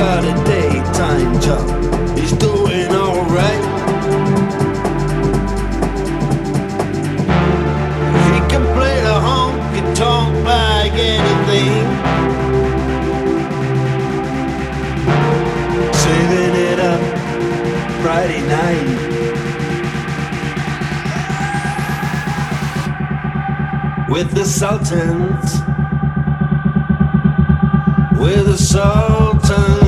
got a daytime job. He's doing alright. He can play the honky tonk like anything. Saving it up Friday night. with the Sultans, with the Sultans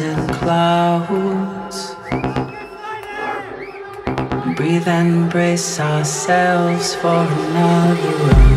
in clouds. Breathe and brace ourselves for another.